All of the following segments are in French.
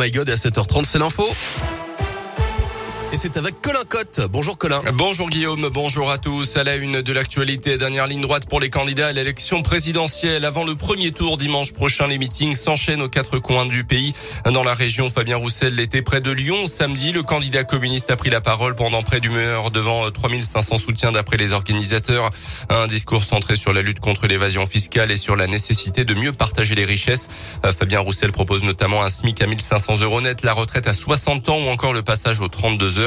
My God, à 7h30, c'est l'info. Et c'est avec Colin Cotte. Bonjour Colin. Bonjour Guillaume, bonjour à tous. À la une de l'actualité, dernière ligne droite pour les candidats à l'élection présidentielle. Avant le premier tour dimanche prochain, les meetings s'enchaînent aux quatre coins du pays. Dans la région, Fabien Roussel était près de Lyon. Samedi, le candidat communiste a pris la parole pendant près d'une heure devant 3500 soutiens d'après les organisateurs. Un discours centré sur la lutte contre l'évasion fiscale et sur la nécessité de mieux partager les richesses. Fabien Roussel propose notamment un SMIC à 1500 euros net, la retraite à 60 ans ou encore le passage aux 32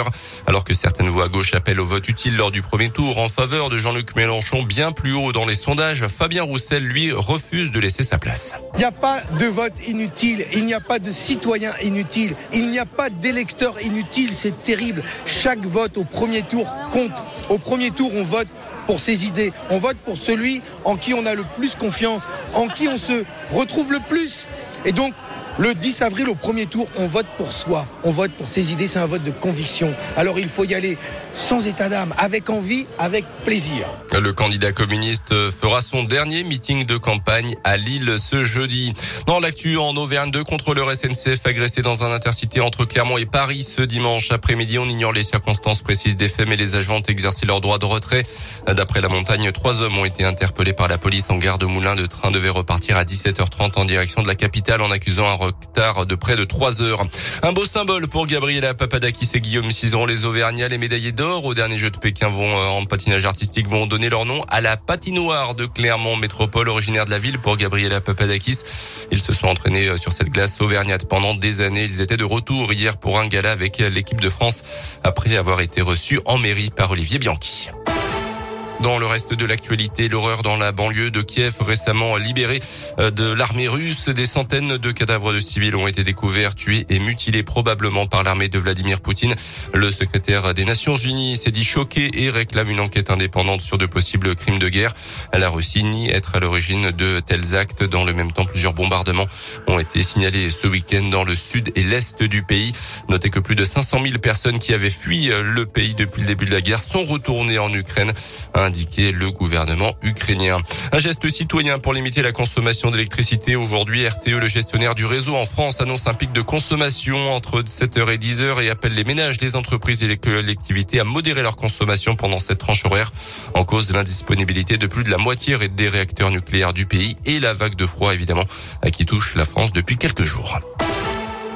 alors que certaines voix à gauche appellent au vote utile lors du premier tour en faveur de Jean-Luc Mélenchon bien plus haut dans les sondages, Fabien Roussel, lui, refuse de laisser sa place. Il n'y a pas de vote inutile, il n'y a pas de citoyen inutile, il n'y a pas d'électeur inutile, c'est terrible. Chaque vote au premier tour compte. Au premier tour, on vote pour ses idées, on vote pour celui en qui on a le plus confiance, en qui on se retrouve le plus. Et donc, le 10 avril, au premier tour, on vote pour soi, on vote pour ses idées, c'est un vote de conviction. Alors il faut y aller sans état d'âme, avec envie, avec plaisir. Le candidat communiste fera son dernier meeting de campagne à Lille ce jeudi. Dans l'actu en Auvergne, deux contrôleurs SNCF agressés dans un intercité entre Clermont et Paris ce dimanche après-midi. On ignore les circonstances précises des faits, mais les agents ont exercé leur droit de retrait. D'après la montagne, trois hommes ont été interpellés par la police en gare de Moulins. Le train devait repartir à 17h30 en direction de la capitale en accusant un retard de près de 3 heures. Un beau symbole pour Gabriela Papadakis et Guillaume Cizeron, les Auvergnats, les médaillés d'or au dernier jeu de Pékin vont euh, en patinage artistique vont donner leur nom à la patinoire de Clermont Métropole, originaire de la ville pour Gabriela Papadakis. Ils se sont entraînés euh, sur cette glace auvergnate pendant des années. Ils étaient de retour hier pour un gala avec l'équipe de France après avoir été reçus en mairie par Olivier Bianchi. Dans le reste de l'actualité, l'horreur dans la banlieue de Kiev, récemment libérée euh, de l'armée russe. Des centaines de cadavres de civils ont été découverts, tués et mutilés probablement par l'armée de Vladimir Poutine. Le secrétaire des Nations Unies s'est dit choqué et réclame une enquête indépendante sur de possibles crimes de guerre. La Russie nie être à l'origine de tels actes. Dans le même temps, plusieurs bombardements ont été signalés ce week-end dans le sud et l'est du pays. Notez que plus de 500 000 personnes qui avaient fui le pays depuis le début de la guerre sont retournées en Ukraine indiqué le gouvernement ukrainien. Un geste citoyen pour limiter la consommation d'électricité. Aujourd'hui, RTE, le gestionnaire du réseau en France, annonce un pic de consommation entre 7h et 10h et appelle les ménages, les entreprises et les collectivités à modérer leur consommation pendant cette tranche horaire en cause de l'indisponibilité de plus de la moitié des réacteurs nucléaires du pays et la vague de froid évidemment qui touche la France depuis quelques jours.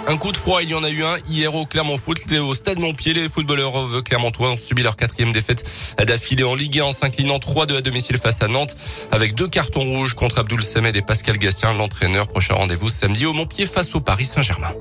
Un coup de froid, il y en a eu un hier au Clermont Foot, au Stade Montpied. Les footballeurs clermontois ont subi leur quatrième défaite d'affilée en Ligue 1 en s'inclinant 3-2 à domicile face à Nantes avec deux cartons rouges contre Abdoul Samed et Pascal Gastien, l'entraîneur. Prochain rendez-vous samedi au Montpied face au Paris Saint-Germain.